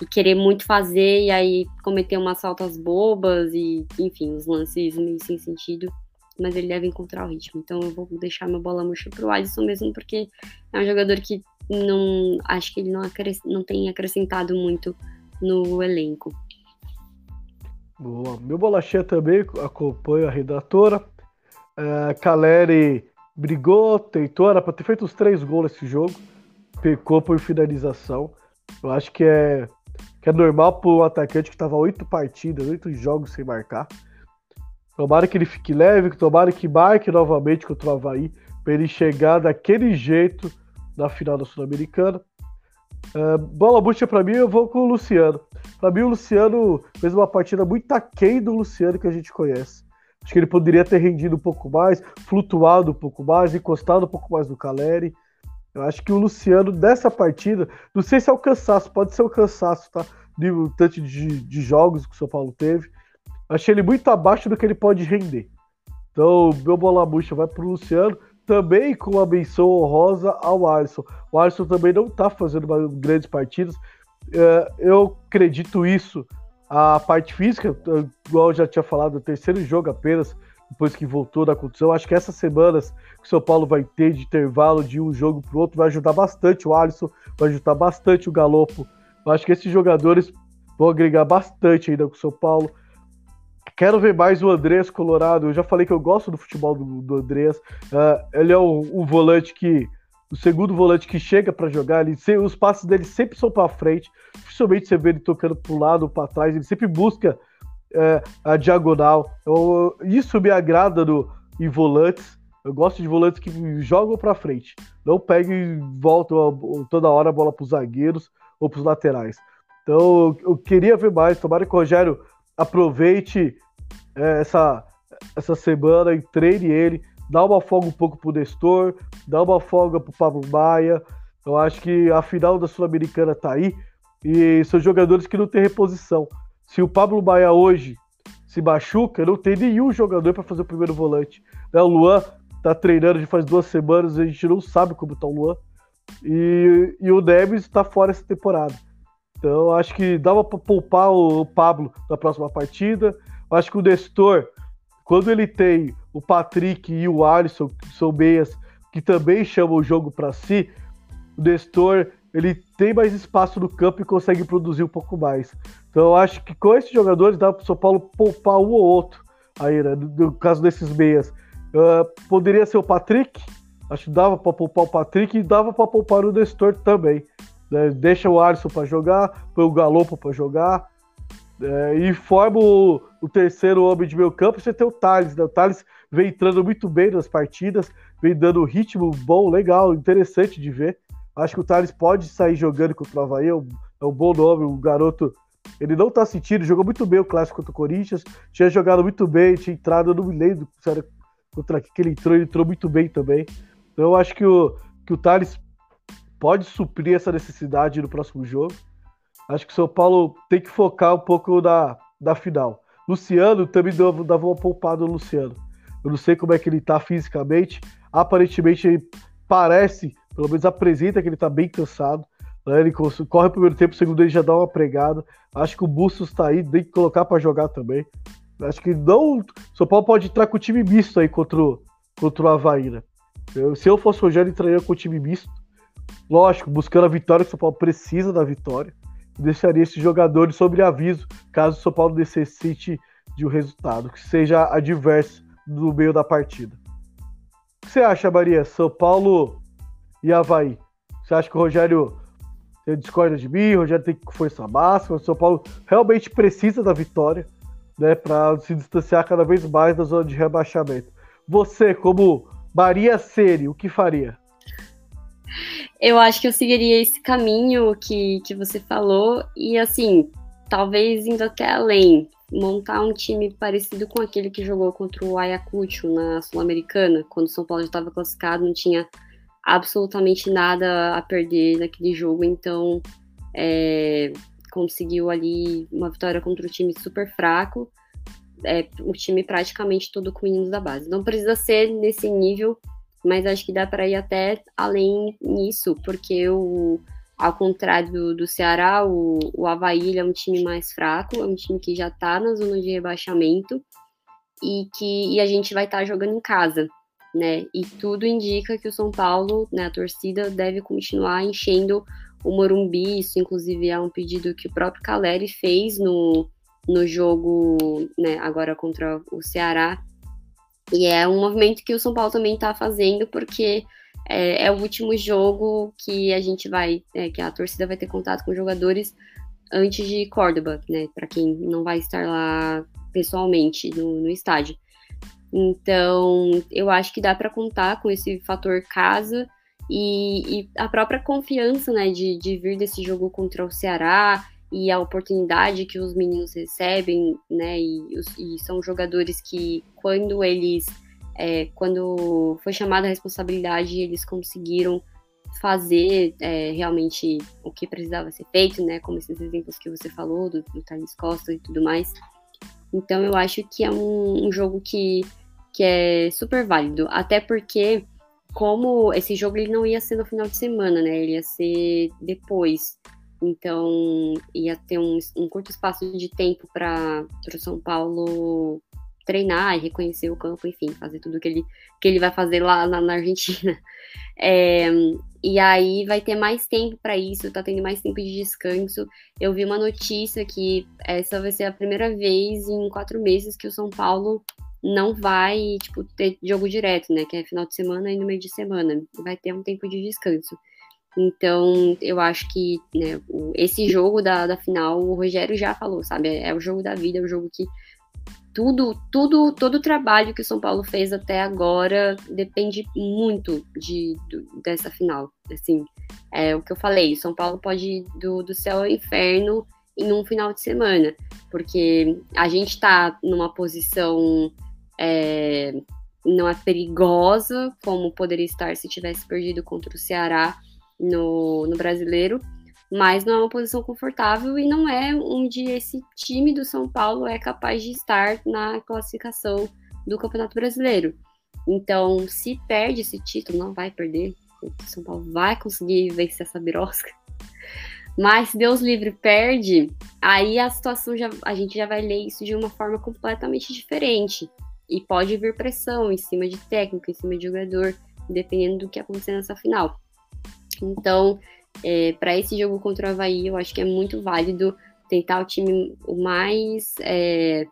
e querer muito fazer e aí cometer umas faltas bobas e, enfim, os lances meio sem sentido. Mas ele deve encontrar o ritmo. Então eu vou deixar meu bola murcha pro Alisson mesmo, porque é um jogador que não. Acho que ele não, acres, não tem acrescentado muito no elenco. Boa. Meu bolachinha também acompanha a redatora. Uh, Caleri brigou, tentou, era para ter feito os três gols nesse jogo. Pecou por finalização. Eu acho que é que é normal para um atacante que estava oito partidas, oito jogos sem marcar. Tomara que ele fique leve, tomara que marque novamente contra o Havaí, para ele chegar daquele jeito na final da Sul-Americana. Uh, bola bucha para mim, eu vou com o Luciano. Para mim, o Luciano fez uma partida muito aquém do Luciano que a gente conhece. Acho que ele poderia ter rendido um pouco mais, flutuado um pouco mais, encostado um pouco mais no Caleri. Eu acho que o Luciano, dessa partida, não sei se é o cansaço, pode ser o cansaço, tá? De tanto de, de jogos que o São Paulo teve. Achei ele muito abaixo do que ele pode render. Então, meu bola bucha vai pro Luciano, também com uma menção honrosa ao Alisson. O Alisson também não tá fazendo grandes partidas. É, eu acredito isso. A parte física, igual eu já tinha falado, o terceiro jogo apenas, depois que voltou da condição. Acho que essas semanas que o São Paulo vai ter de intervalo de um jogo para o outro vai ajudar bastante o Alisson, vai ajudar bastante o Galopo. Eu acho que esses jogadores vão agregar bastante ainda com o São Paulo. Quero ver mais o Andrés Colorado. Eu já falei que eu gosto do futebol do, do Andrés. Uh, ele é o, o, volante que. O segundo volante que chega para jogar, ele, os passes dele sempre são para frente. Dificilmente você vê ele tocando para o lado ou para trás. Ele sempre busca é, a diagonal. Eu, isso me agrada no, em volantes. Eu gosto de volantes que jogam para frente. Não pegam e voltam toda hora a bola para os zagueiros ou para os laterais. Então eu queria ver mais. Tomara que o Rogério aproveite é, essa, essa semana e treine ele. Dá uma folga um pouco pro Nestor, dá uma folga pro Pablo Maia. Eu acho que a final da Sul-Americana tá aí. E são jogadores que não têm reposição. Se o Pablo Maia hoje se machuca, não tem nenhum jogador para fazer o primeiro volante. Né, o Luan tá treinando de faz duas semanas, a gente não sabe como tá o Luan. E, e o Neves está fora essa temporada. Então acho que dava para poupar o, o Pablo na próxima partida. Acho que o Nestor, quando ele tem o Patrick e o Alisson, que são meias, que também chamam o jogo para si, o Nestor ele tem mais espaço no campo e consegue produzir um pouco mais. Então eu acho que com esses jogadores dá para o São Paulo poupar um ou outro aí, né? No, caso desses meias. Uh, poderia ser o Patrick, acho que dava para poupar o Patrick e dava para poupar o Nestor também. Né? Deixa o Alisson para jogar, põe o Galopo para jogar. É, e forma o, o, terceiro homem de meio campo, você tem o Thales, né? O Thales vem entrando muito bem nas partidas, vem dando ritmo bom, legal, interessante de ver. Acho que o Thales pode sair jogando contra o Havaí, é um, é um bom nome, o garoto. Ele não tá sentindo, jogou muito bem o clássico contra o Corinthians, tinha jogado muito bem, tinha entrado, eu não me lembro contra que ele entrou, ele entrou muito bem também. Então eu acho que o, que o Thales pode suprir essa necessidade no próximo jogo. Acho que o São Paulo tem que focar um pouco na, na final. Luciano também dava uma poupada no Luciano. Eu não sei como é que ele tá fisicamente. Aparentemente ele parece pelo menos apresenta que ele tá bem cansado. Né? Ele corre o primeiro tempo, o segundo ele já dá uma pregada. Acho que o Bustos tá aí, tem que colocar para jogar também. Acho que não. São Paulo pode entrar com o time misto aí contra o, contra o Havaí, né? Eu, se eu fosse o Rogério, entraria com o time misto. Lógico, buscando a vitória, que o São Paulo precisa da vitória. Deixaria esses jogadores sobre aviso, caso o São Paulo necessite de um resultado, que seja adverso no meio da partida. O que você acha, Maria? São Paulo e Havaí. Você acha que o Rogério discorda de mim? O Rogério tem que força máxima. O São Paulo realmente precisa da vitória, né, para se distanciar cada vez mais da zona de rebaixamento. Você, como Maria Seri, o que faria? Eu acho que eu seguiria esse caminho que, que você falou e assim, talvez indo até além, montar um time parecido com aquele que jogou contra o Ayacucho na Sul-Americana, quando o São Paulo já estava classificado, não tinha absolutamente nada a perder naquele jogo, então é, conseguiu ali uma vitória contra um time super fraco, é, o time praticamente todo com meninos da base. Não precisa ser nesse nível, mas acho que dá para ir até além nisso, porque o, ao contrário do, do Ceará, o, o Havaí é um time mais fraco, é um time que já está na zona de rebaixamento e que e a gente vai estar tá jogando em casa, né? E tudo indica que o São Paulo, né, a torcida deve continuar enchendo o Morumbi, isso inclusive é um pedido que o próprio Caleri fez no, no jogo, né, agora contra o Ceará. E é um movimento que o São Paulo também está fazendo, porque é, é, o último jogo que a gente vai, é, que a torcida vai ter contato com jogadores antes de Córdoba, né? Para quem não vai estar lá pessoalmente no, no estádio. Então, eu acho que dá para contar com esse fator casa e, e, a própria confiança, né, de, de vir desse jogo contra o Ceará e a oportunidade que os meninos recebem, né, e, e são jogadores que quando eles é, quando foi chamada a responsabilidade, eles conseguiram fazer é, realmente o que precisava ser feito, né? Como esses exemplos que você falou, do, do Thales Costa e tudo mais. Então eu acho que é um, um jogo que, que é super válido, até porque como esse jogo ele não ia ser no final de semana, né? Ele ia ser depois. Então ia ter um, um curto espaço de tempo para o São Paulo treinar e reconhecer o campo, enfim, fazer tudo que ele, que ele vai fazer lá na, na Argentina. É, e aí vai ter mais tempo para isso, tá tendo mais tempo de descanso. Eu vi uma notícia que essa vai ser a primeira vez em quatro meses que o São Paulo não vai, tipo, ter jogo direto, né? Que é final de semana e no meio de semana. Vai ter um tempo de descanso. Então, eu acho que né, esse jogo da, da final, o Rogério já falou, sabe? É, é o jogo da vida, é o jogo que tudo, tudo, todo o trabalho que o São Paulo fez até agora depende muito de, dessa final. Assim, é o que eu falei, São Paulo pode ir do, do céu ao inferno em um final de semana, porque a gente está numa posição é, não é perigosa como poderia estar se tivesse perdido contra o Ceará no, no brasileiro, mas não é uma posição confortável e não é onde esse time do São Paulo é capaz de estar na classificação do Campeonato Brasileiro. Então, se perde esse título, não vai perder, o São Paulo vai conseguir vencer essa birosca. Mas se Deus livre perde, aí a situação já a gente já vai ler isso de uma forma completamente diferente. E pode vir pressão em cima de técnico, em cima de jogador, dependendo do que acontecer nessa final. Então, é, para esse jogo contra o Havaí, eu acho que é muito válido tentar o time o mais é,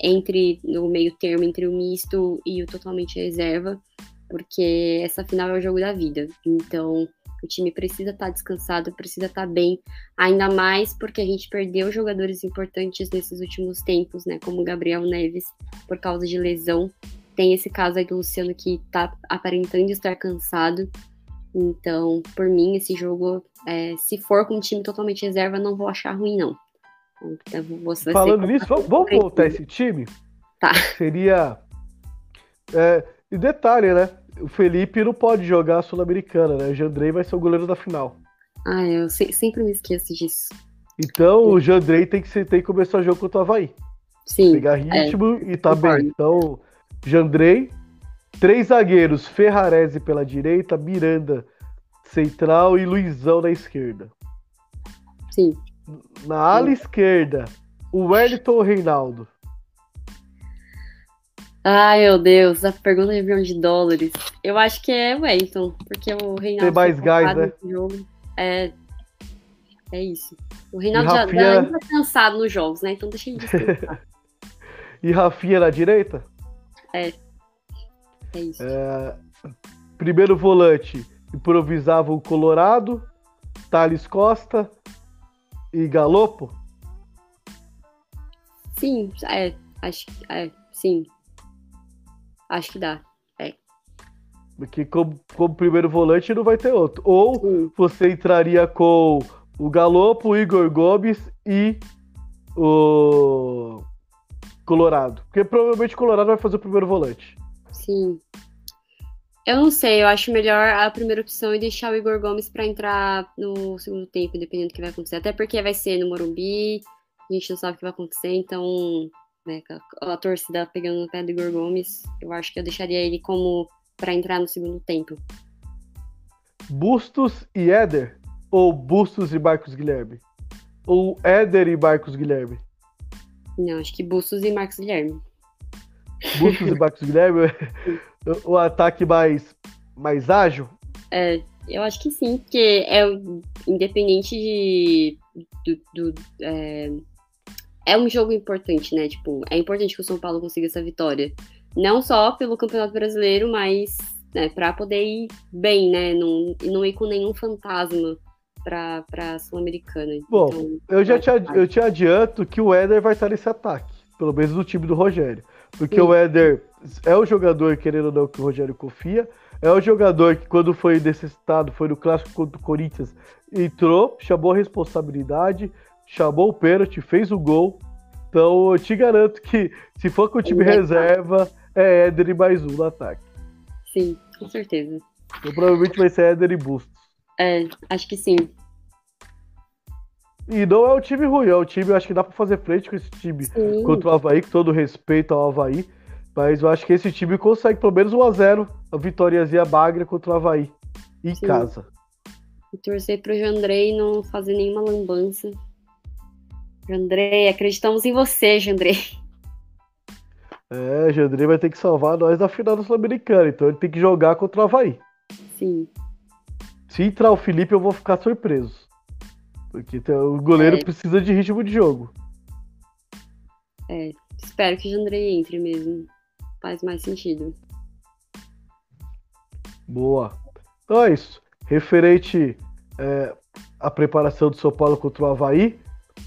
entre no meio termo entre o misto e o totalmente reserva, porque essa final é o jogo da vida. Então, o time precisa estar tá descansado, precisa estar tá bem, ainda mais porque a gente perdeu jogadores importantes nesses últimos tempos, né, como o Gabriel Neves, por causa de lesão. Tem esse caso aí do Luciano que está aparentando estar cansado. Então, por mim, esse jogo, é, se for com um time totalmente reserva, não vou achar ruim, não. Então, você Falando nisso, vamos, vamos voltar esse time? Tá. Seria. É, e detalhe, né? O Felipe não pode jogar a Sul-Americana, né? O Jandrei vai ser o goleiro da final. Ah, eu se, sempre me esqueço disso. Então Sim. o Jandrei tem que, tem que começar o jogo contra o Havaí. Sim. Pegar é. ritmo é, e tá concordo. bem. Então, Jandrei, Três zagueiros, Ferrarese pela direita, Miranda central e Luizão na esquerda. Sim. Na ala Sim. esquerda, o Wellington ou Reinaldo? Ai, meu Deus, a pergunta de milhão de dólares. Eu acho que é o Wellington, porque o Reinaldo. Tem mais gás, né? Jogo. É, é isso. O Reinaldo já, Rafinha... já tá cansado nos jogos, né? Então deixa ele descansar. e Rafinha na direita? É. É isso. É, primeiro volante, improvisava o Colorado, Thales Costa e Galopo? Sim, é, acho que é, sim. Acho que dá. É. Porque como, como primeiro volante não vai ter outro. Ou sim. você entraria com o Galopo, o Igor Gomes e o Colorado. Porque provavelmente o Colorado vai fazer o primeiro volante. Sim. Eu não sei, eu acho melhor a primeira opção e deixar o Igor Gomes para entrar no segundo tempo, dependendo do que vai acontecer. Até porque vai ser no Morumbi, a gente não sabe o que vai acontecer, então, né, a, a torcida pegando no pé do Igor Gomes, eu acho que eu deixaria ele como para entrar no segundo tempo. Bustos e Éder? ou Bustos e Marcos Guilherme? Ou Éder e Marcos Guilherme? Não, acho que Bustos e Marcos Guilherme. Bustos e Marcos Guilherme? o ataque mais, mais ágil? É, eu acho que sim, porque é independente de. Do, do, é, é um jogo importante, né? Tipo, é importante que o São Paulo consiga essa vitória. Não só pelo Campeonato Brasileiro, mas né, para poder ir bem, né? Não, e não ir com nenhum fantasma para a Sul-Americana. Bom, então, eu já te, eu te adianto que o Éder vai estar nesse ataque, pelo menos no time do Rogério. Porque Sim. o Éder é o jogador, querendo ou não, que o Rogério confia. É o jogador que, quando foi necessitado, foi no clássico contra o Corinthians, entrou, chamou a responsabilidade, chamou o pênalti, fez o gol. Então eu te garanto que, se for com o time reserva, é Éder e mais um no ataque. Sim, com certeza. Então provavelmente vai ser Éder e Bustos. É, acho que sim. E não é um time ruim, é um time, eu acho que dá pra fazer frente com esse time sim. contra o Havaí, com todo respeito ao Havaí. Mas eu acho que esse time consegue pelo menos 1x0, a vitóriazinha magra contra o Havaí. Em Sim. casa. E torcer pro Jandrei não fazer nenhuma lambança. Jandrei, acreditamos em você, Jandrei. É, Jandrei vai ter que salvar nós da final do Sul-Americana, então ele tem que jogar contra o Havaí. Sim. Se entrar o Felipe, eu vou ficar surpreso. Porque o goleiro é. precisa de ritmo de jogo. É, espero que o Jandrei entre mesmo faz mais sentido. Boa. Então é isso. Referente é, à preparação do São Paulo contra o Havaí,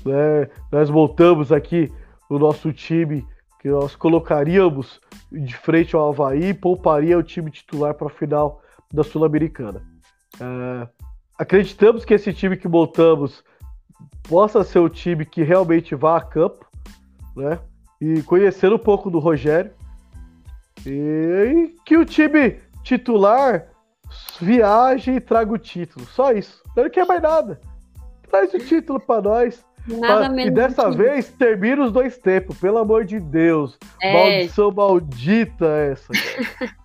né, nós voltamos aqui o nosso time que nós colocaríamos de frente ao Havaí e pouparia o time titular para a final da Sul-Americana. É, acreditamos que esse time que montamos possa ser o time que realmente vá a campo, né? E conhecendo um pouco do Rogério, e que o time titular viaje e traga o título. Só isso. Não quer mais nada. Traz o título para nós. Nada pra... E dessa vez termina os dois tempos, pelo amor de Deus. É. Maldição maldita essa.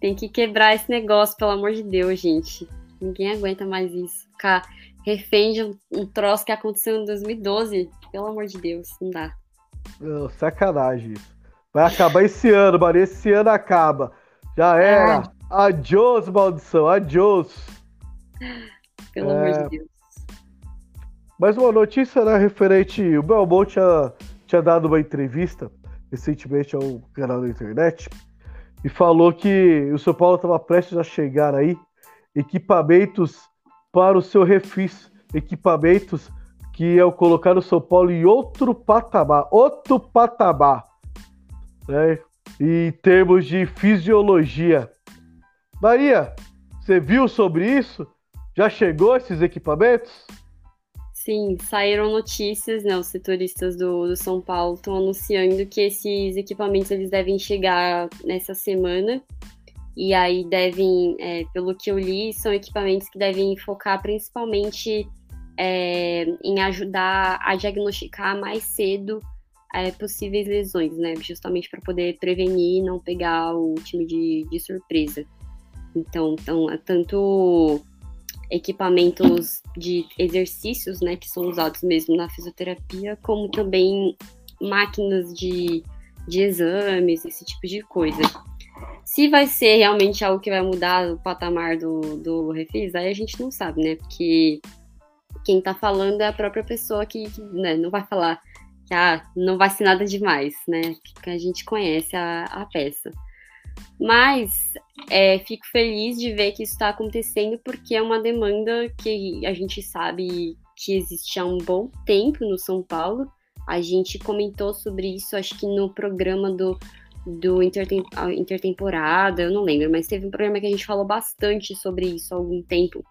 Tem que quebrar esse negócio, pelo amor de Deus, gente. Ninguém aguenta mais isso. Ficar refém de um troço que aconteceu em 2012. Pelo amor de Deus, não dá. Não, sacanagem isso. Vai acabar esse ano, Maria. Esse ano acaba. Já era. Ah. Adiós, maldição. Adiós. Pelo é... amor de Deus. Mais uma notícia, né, referente. O Belmont tinha, tinha dado uma entrevista recentemente a um canal da internet e falou que o São Paulo estava prestes a chegar aí equipamentos para o seu refis, equipamentos que iam colocar o São Paulo em outro patamar, outro patamar né, em termos de fisiologia. Maria, você viu sobre isso? Já chegou esses equipamentos? Sim, saíram notícias, né? Os setoristas do, do São Paulo estão anunciando que esses equipamentos eles devem chegar nessa semana. E aí devem, é, pelo que eu li, são equipamentos que devem focar principalmente é, em ajudar a diagnosticar mais cedo é, possíveis lesões, né? Justamente para poder prevenir e não pegar o time de, de surpresa. Então, então, é tanto equipamentos de exercícios, né, que são usados mesmo na fisioterapia, como também máquinas de, de exames, esse tipo de coisa. Se vai ser realmente algo que vai mudar o patamar do, do Refis, aí a gente não sabe, né? Porque quem tá falando é a própria pessoa que, que né, não vai falar que ah, não vai ser nada demais, né? Que a gente conhece a, a peça. Mas é, fico feliz de ver que isso está acontecendo porque é uma demanda que a gente sabe que existe há um bom tempo no São Paulo. A gente comentou sobre isso, acho que no programa do, do intertem Intertemporada, eu não lembro, mas teve um programa que a gente falou bastante sobre isso há algum tempo,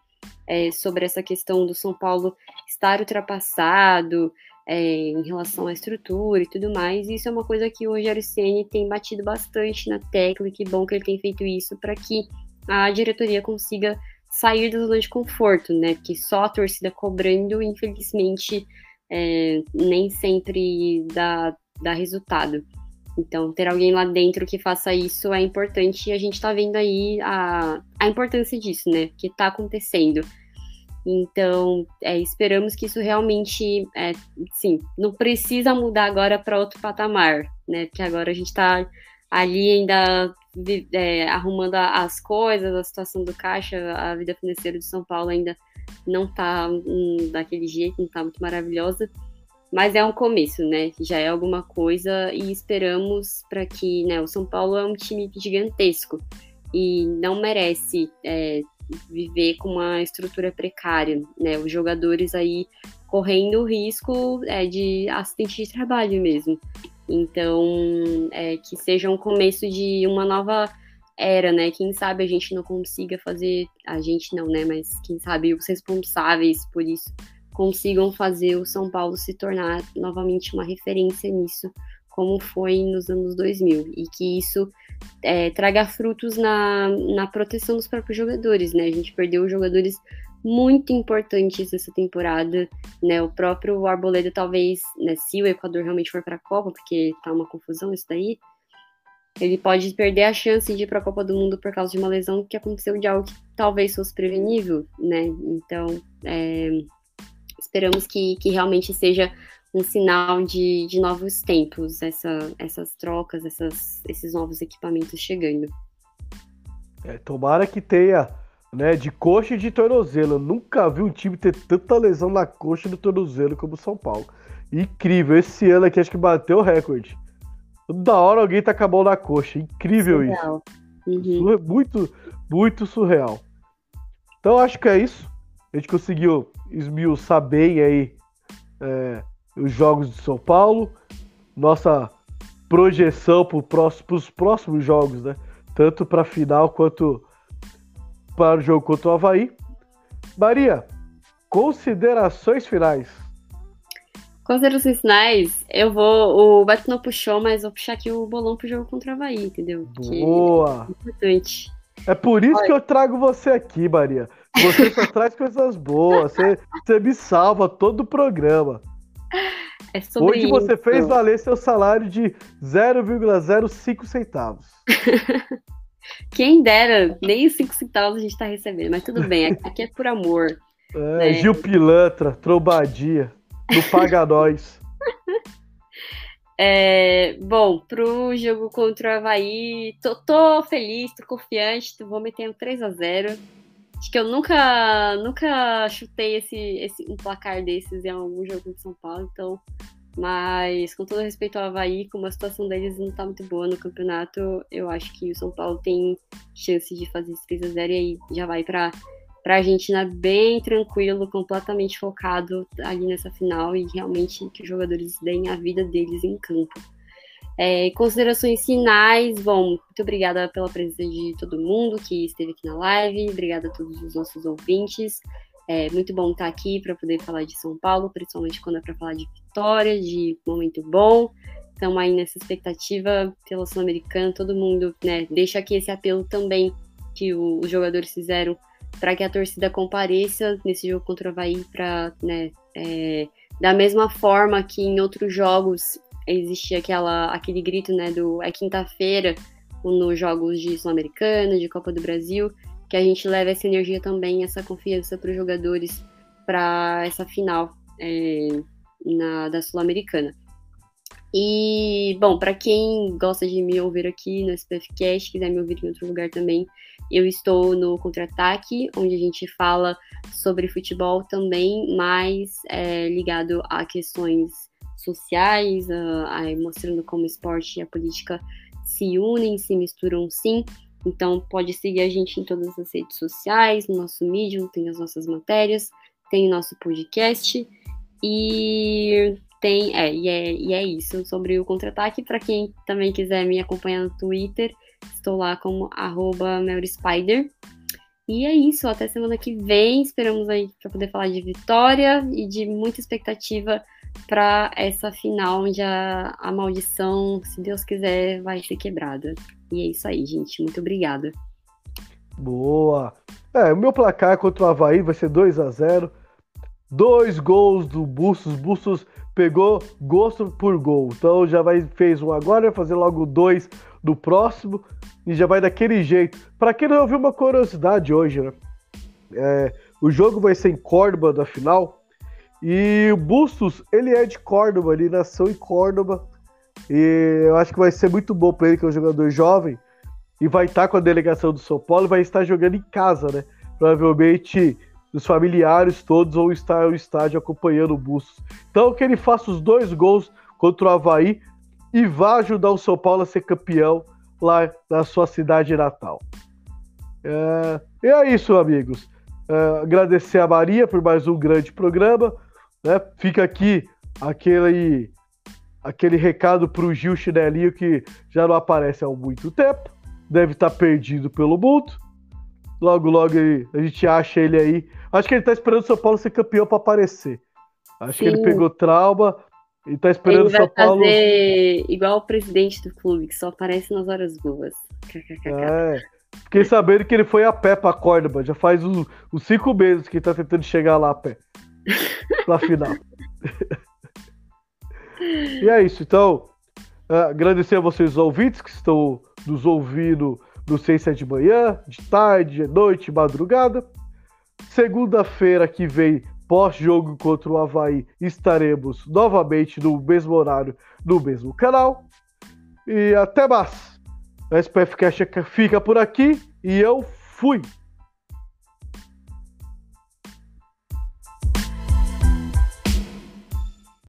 é, sobre essa questão do São Paulo estar ultrapassado, é, em relação à estrutura e tudo mais. E isso é uma coisa que o Rogério Ceni tem batido bastante na tecla, e que bom que ele tem feito isso para que a diretoria consiga sair da zona de conforto, né? Que só a torcida cobrando, infelizmente, é, nem sempre dá, dá resultado. Então, ter alguém lá dentro que faça isso é importante e a gente está vendo aí a, a importância disso, né? Que está acontecendo. Então, é, esperamos que isso realmente, é, sim, não precisa mudar agora para outro patamar, né? Porque agora a gente está ali ainda é, arrumando as coisas, a situação do caixa, a vida financeira de São Paulo ainda não está daquele jeito, não está muito maravilhosa. Mas é um começo, né? Já é alguma coisa e esperamos para que, né? O São Paulo é um time gigantesco e não merece é, viver com uma estrutura precária, né? Os jogadores aí correndo o risco é, de acidente de trabalho mesmo. Então, é, que seja um começo de uma nova era, né? Quem sabe a gente não consiga fazer, a gente não, né? Mas quem sabe os responsáveis por isso consigam fazer o São Paulo se tornar novamente uma referência nisso, como foi nos anos 2000, e que isso é, traga frutos na, na proteção dos próprios jogadores, né? A gente perdeu jogadores muito importantes nessa temporada, né? O próprio Arboleda, talvez, né, se o Equador realmente for para a Copa, porque tá uma confusão isso daí, ele pode perder a chance de ir para a Copa do Mundo por causa de uma lesão que aconteceu de algo que talvez fosse prevenível, né? Então, é, esperamos que, que realmente seja um sinal de, de novos tempos, essa, essas trocas, essas, esses novos equipamentos chegando. É, tomara que tenha, né, de coxa e de tornozelo. Eu nunca vi um time ter tanta lesão na coxa e no tornozelo como o São Paulo. Incrível, esse ano aqui acho que bateu o recorde. Toda hora alguém tá com a mão na coxa. Incrível surreal. isso. Uhum. Muito, muito surreal. Então acho que é isso. A gente conseguiu esmiuçar bem aí é, os jogos de São Paulo, nossa projeção para os próximos jogos, né? Tanto para a final quanto para o jogo contra o Havaí. Maria, considerações finais. Considerações finais, eu vou. O Beto não puxou, mas vou puxar aqui o bolão pro jogo contra o Havaí, entendeu? Boa! Que é importante. É por isso Olha. que eu trago você aqui, Maria. Você só traz coisas boas. Você, você me salva todo o programa. É Hoje você fez valer seu salário de 0,05 centavos. Quem dera, nem os 5 centavos a gente tá recebendo, mas tudo bem, aqui é por amor. É, né? Gil Pilantra, Trombadia, não paga nós. É, bom, pro jogo contra o Havaí, tô, tô feliz, tô confiante, vou meter um 3 a 0 Acho que eu nunca, nunca chutei esse, esse, um placar desses em algum jogo de São Paulo, então. Mas, com todo respeito ao Havaí, como a situação deles não tá muito boa no campeonato, eu acho que o São Paulo tem chance de fazer esse 3 a 0 e aí já vai pra, pra Argentina bem tranquilo, completamente focado ali nessa final e realmente que os jogadores deem a vida deles em campo. É, considerações finais, bom, muito obrigada pela presença de todo mundo que esteve aqui na live, obrigada a todos os nossos ouvintes. É muito bom estar aqui para poder falar de São Paulo, principalmente quando é para falar de vitória, de momento bom. Estamos aí nessa expectativa pela Sul-Americana, todo mundo, né? Deixa aqui esse apelo também que o, os jogadores fizeram para que a torcida compareça nesse jogo contra o Havaí para, né, é, da mesma forma que em outros jogos existia aquela, aquele grito, né, do é quinta-feira nos jogos de Sul-Americana, de Copa do Brasil, que a gente leva essa energia também, essa confiança para os jogadores para essa final é, na, da Sul-Americana. E, bom, para quem gosta de me ouvir aqui no SPFcast, quiser me ouvir em outro lugar também, eu estou no Contra-Ataque, onde a gente fala sobre futebol também, mais é, ligado a questões sociais, uh, mostrando como o esporte e a política se unem, se misturam sim. Então pode seguir a gente em todas as redes sociais, no nosso Medium, tem as nossas matérias, tem o nosso podcast e tem, é, e é, e é isso sobre o contra-ataque. Para quem também quiser me acompanhar no Twitter, estou lá como arroba Spider. E é isso, até semana que vem. Esperamos aí para poder falar de vitória e de muita expectativa para essa final onde a, a maldição, se Deus quiser, vai ser quebrada. E é isso aí, gente. Muito obrigada. Boa! É, o meu placar contra o Havaí vai ser 2 a 0 Dois gols do Bustos. Bustos pegou gosto por gol. Então já vai fez um agora, vai fazer logo dois do próximo e já vai daquele jeito. Para quem não ouviu uma curiosidade hoje, né? É, O jogo vai ser em Córdoba da final. E o Bustos, ele é de Córdoba, ele nasceu em Córdoba. E eu acho que vai ser muito bom para ele, que é um jogador jovem. E vai estar com a delegação do São Paulo vai estar jogando em casa, né? Provavelmente os familiares todos vão estar no estádio acompanhando o Bustos. Então que ele faça os dois gols contra o Havaí e vá ajudar o São Paulo a ser campeão lá na sua cidade natal. É, e é isso, amigos. É, agradecer a Maria por mais um grande programa. Né? Fica aqui aquele, aquele recado para o Gil Chinelinho que já não aparece há muito tempo. Deve estar perdido pelo mundo. Logo, logo a gente acha ele aí. Acho que ele está esperando o São Paulo ser campeão para aparecer. Acho Sim. que ele pegou trauma e tá esperando vai São Paulo. fazer igual o presidente do clube, que só aparece nas horas boas. É. Fiquei sabendo que ele foi a pé pra Córdoba. Já faz uns, uns cinco meses que ele tá tentando chegar lá a pé. Pra final. e é isso. Então, uh, agradecer a vocês, ouvintes, que estão nos ouvindo no sei se é de manhã, de tarde, de noite, de madrugada. Segunda-feira que vem pós-jogo contra o Havaí, estaremos novamente no mesmo horário, no mesmo canal. E até mais. A SPF Cash fica por aqui e eu fui.